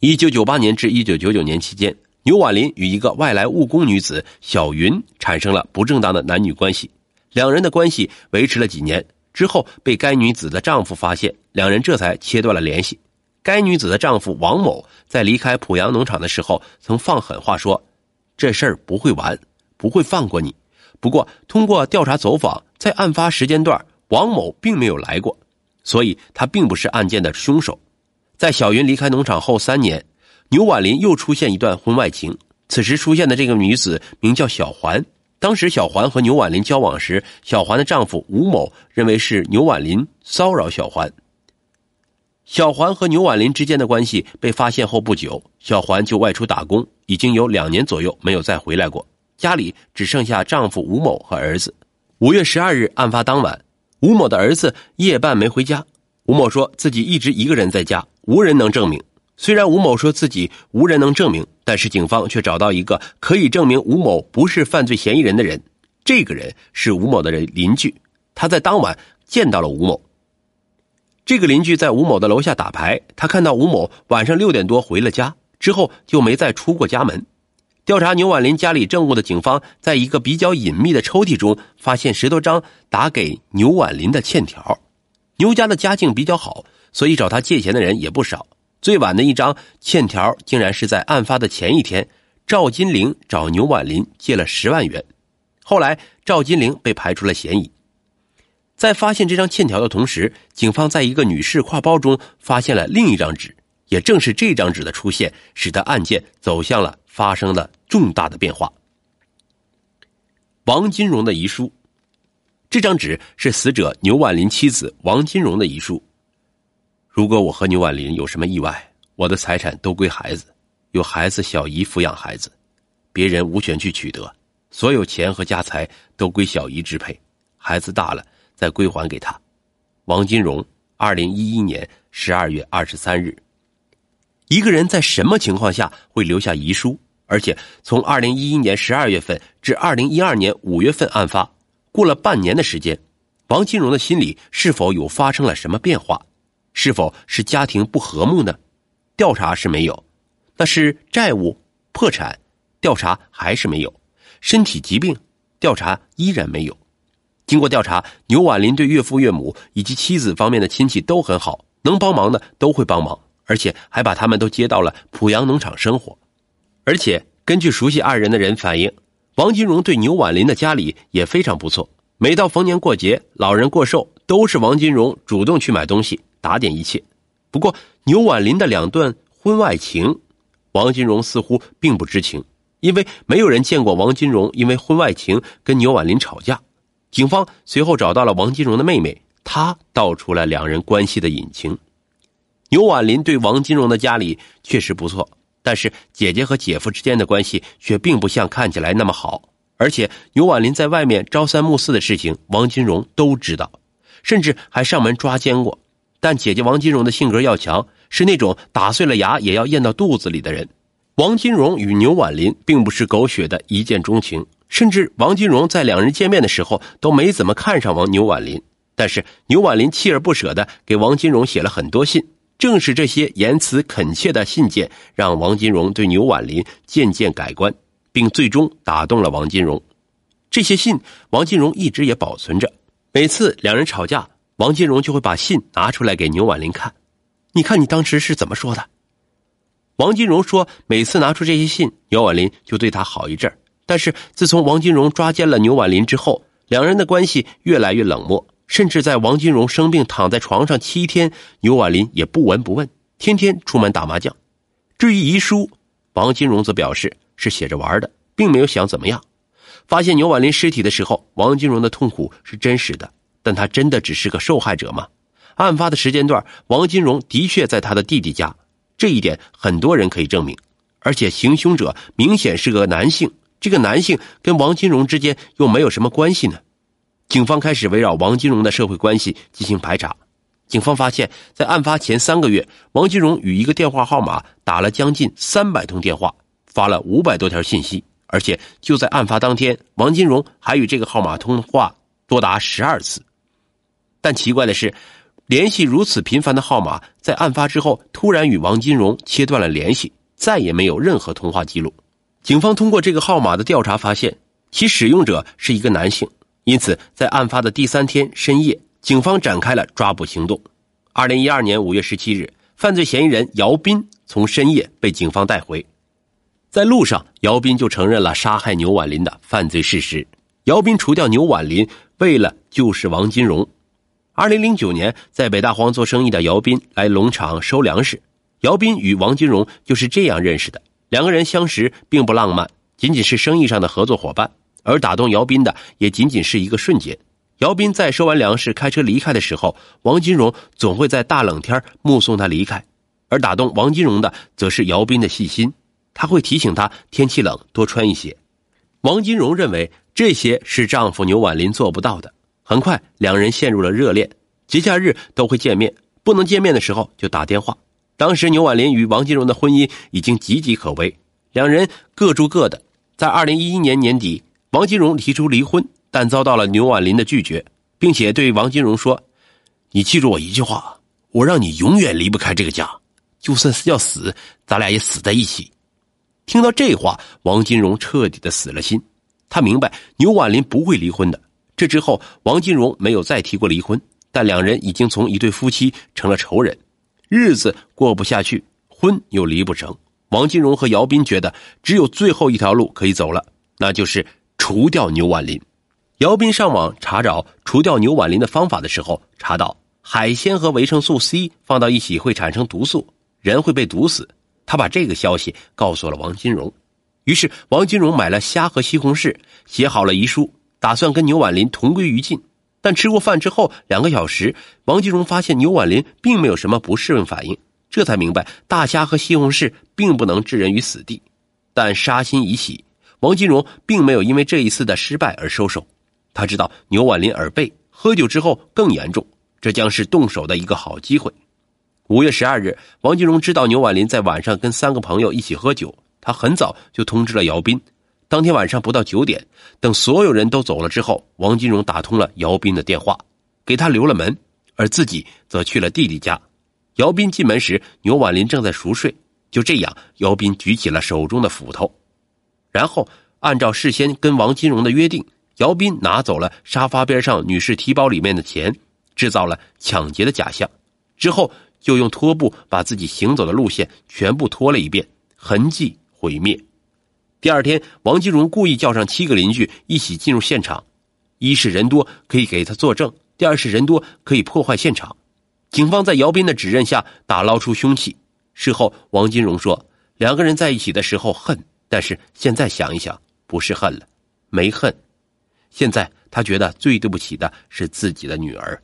一九九八年至一九九九年期间，牛婉林与一个外来务工女子小云产生了不正当的男女关系。两人的关系维持了几年之后，被该女子的丈夫发现，两人这才切断了联系。该女子的丈夫王某在离开濮阳农场的时候，曾放狠话说：“这事儿不会完，不会放过你。”不过，通过调查走访，在案发时间段，王某并没有来过，所以他并不是案件的凶手。在小云离开农场后三年，牛婉林又出现一段婚外情。此时出现的这个女子名叫小环。当时小环和牛婉林交往时，小环的丈夫吴某认为是牛婉林骚扰小环。小环和牛婉林之间的关系被发现后不久，小环就外出打工，已经有两年左右没有再回来过。家里只剩下丈夫吴某和儿子。五月十二日案发当晚，吴某的儿子夜半没回家。吴某说自己一直一个人在家，无人能证明。虽然吴某说自己无人能证明，但是警方却找到一个可以证明吴某不是犯罪嫌疑人的人。这个人是吴某的人邻居，他在当晚见到了吴某。这个邻居在吴某的楼下打牌，他看到吴某晚上六点多回了家，之后就没再出过家门。调查牛婉林家里证物的警方，在一个比较隐秘的抽屉中发现十多张打给牛婉林的欠条。牛家的家境比较好，所以找他借钱的人也不少。最晚的一张欠条，竟然是在案发的前一天，赵金玲找牛婉林借了十万元。后来，赵金玲被排除了嫌疑。在发现这张欠条的同时，警方在一个女士挎包中发现了另一张纸。也正是这张纸的出现，使得案件走向了发生了重大的变化。王金荣的遗书，这张纸是死者牛婉林妻子王金荣的遗书。如果我和牛婉林有什么意外，我的财产都归孩子，由孩子小姨抚养孩子，别人无权去取得，所有钱和家财都归小姨支配，孩子大了再归还给他。王金荣，二零一一年十二月二十三日。一个人在什么情况下会留下遗书？而且从二零一一年十二月份至二零一二年五月份案发，过了半年的时间，王金荣的心里是否有发生了什么变化？是否是家庭不和睦呢？调查是没有。那是债务、破产？调查还是没有。身体疾病？调查依然没有。经过调查，牛婉林对岳父岳母以及妻子方面的亲戚都很好，能帮忙的都会帮忙。而且还把他们都接到了濮阳农场生活，而且根据熟悉二人的人反映，王金荣对牛婉林的家里也非常不错。每到逢年过节、老人过寿，都是王金荣主动去买东西、打点一切。不过，牛婉林的两段婚外情，王金荣似乎并不知情，因为没有人见过王金荣因为婚外情跟牛婉林吵架。警方随后找到了王金荣的妹妹，她道出了两人关系的隐情。牛婉林对王金荣的家里确实不错，但是姐姐和姐夫之间的关系却并不像看起来那么好。而且牛婉林在外面朝三暮四的事情，王金荣都知道，甚至还上门抓奸过。但姐姐王金荣的性格要强，是那种打碎了牙也要咽到肚子里的人。王金荣与牛婉林并不是狗血的一见钟情，甚至王金荣在两人见面的时候都没怎么看上王牛婉林。但是牛婉林锲而不舍的给王金荣写了很多信。正是这些言辞恳切的信件，让王金荣对牛婉林渐渐改观，并最终打动了王金荣。这些信，王金荣一直也保存着。每次两人吵架，王金荣就会把信拿出来给牛婉林看。你看，你当时是怎么说的？王金荣说，每次拿出这些信，牛婉林就对他好一阵但是自从王金荣抓奸了牛婉林之后，两人的关系越来越冷漠。甚至在王金荣生病躺在床上七天，牛婉林也不闻不问，天天出门打麻将。至于遗书，王金荣则表示是写着玩的，并没有想怎么样。发现牛婉林尸体的时候，王金荣的痛苦是真实的，但他真的只是个受害者吗？案发的时间段，王金荣的确在他的弟弟家，这一点很多人可以证明。而且行凶者明显是个男性，这个男性跟王金荣之间又没有什么关系呢？警方开始围绕王金荣的社会关系进行排查。警方发现，在案发前三个月，王金荣与一个电话号码打了将近三百通电话，发了五百多条信息，而且就在案发当天，王金荣还与这个号码通话多达十二次。但奇怪的是，联系如此频繁的号码，在案发之后突然与王金荣切断了联系，再也没有任何通话记录。警方通过这个号码的调查发现，其使用者是一个男性，因此在案发的第三天深夜，警方展开了抓捕行动。二零一二年五月十七日，犯罪嫌疑人姚斌从深夜被警方带回，在路上，姚斌就承认了杀害牛婉林的犯罪事实。姚斌除掉牛婉林，为了救是王金荣。二零零九年，在北大荒做生意的姚斌来农场收粮食，姚斌与王金荣就是这样认识的。两个人相识并不浪漫，仅仅是生意上的合作伙伴。而打动姚斌的也仅仅是一个瞬间。姚斌在收完粮食开车离开的时候，王金荣总会在大冷天目送他离开。而打动王金荣的，则是姚斌的细心，他会提醒他天气冷多穿一些。王金荣认为这些是丈夫牛婉林做不到的。很快，两人陷入了热恋，节假日都会见面，不能见面的时候就打电话。当时牛婉林与王金荣的婚姻已经岌岌可危，两人各住各的。在二零一一年年底，王金荣提出离婚，但遭到了牛婉林的拒绝，并且对王金荣说：“你记住我一句话，我让你永远离不开这个家，就算是要死，咱俩也死在一起。”听到这话，王金荣彻底的死了心。他明白牛婉林不会离婚的。这之后，王金荣没有再提过离婚，但两人已经从一对夫妻成了仇人。日子过不下去，婚又离不成。王金荣和姚斌觉得只有最后一条路可以走了，那就是除掉牛婉林。姚斌上网查找除掉牛婉林的方法的时候，查到海鲜和维生素 C 放到一起会产生毒素，人会被毒死。他把这个消息告诉了王金荣，于是王金荣买了虾和西红柿，写好了遗书，打算跟牛婉林同归于尽。但吃过饭之后两个小时，王金荣发现牛婉林并没有什么不适应反应，这才明白大虾和西红柿并不能置人于死地。但杀心已起，王金荣并没有因为这一次的失败而收手。他知道牛婉林耳背，喝酒之后更严重，这将是动手的一个好机会。五月十二日，王金荣知道牛婉林在晚上跟三个朋友一起喝酒，他很早就通知了姚斌。当天晚上不到九点，等所有人都走了之后，王金荣打通了姚斌的电话，给他留了门，而自己则去了弟弟家。姚斌进门时，牛婉林正在熟睡。就这样，姚斌举起了手中的斧头，然后按照事先跟王金荣的约定，姚斌拿走了沙发边上女士提包里面的钱，制造了抢劫的假象，之后就用拖布把自己行走的路线全部拖了一遍，痕迹毁灭。第二天，王金荣故意叫上七个邻居一起进入现场，一是人多可以给他作证，第二是人多可以破坏现场。警方在姚斌的指认下打捞出凶器。事后，王金荣说，两个人在一起的时候恨，但是现在想一想，不是恨了，没恨。现在他觉得最对不起的是自己的女儿。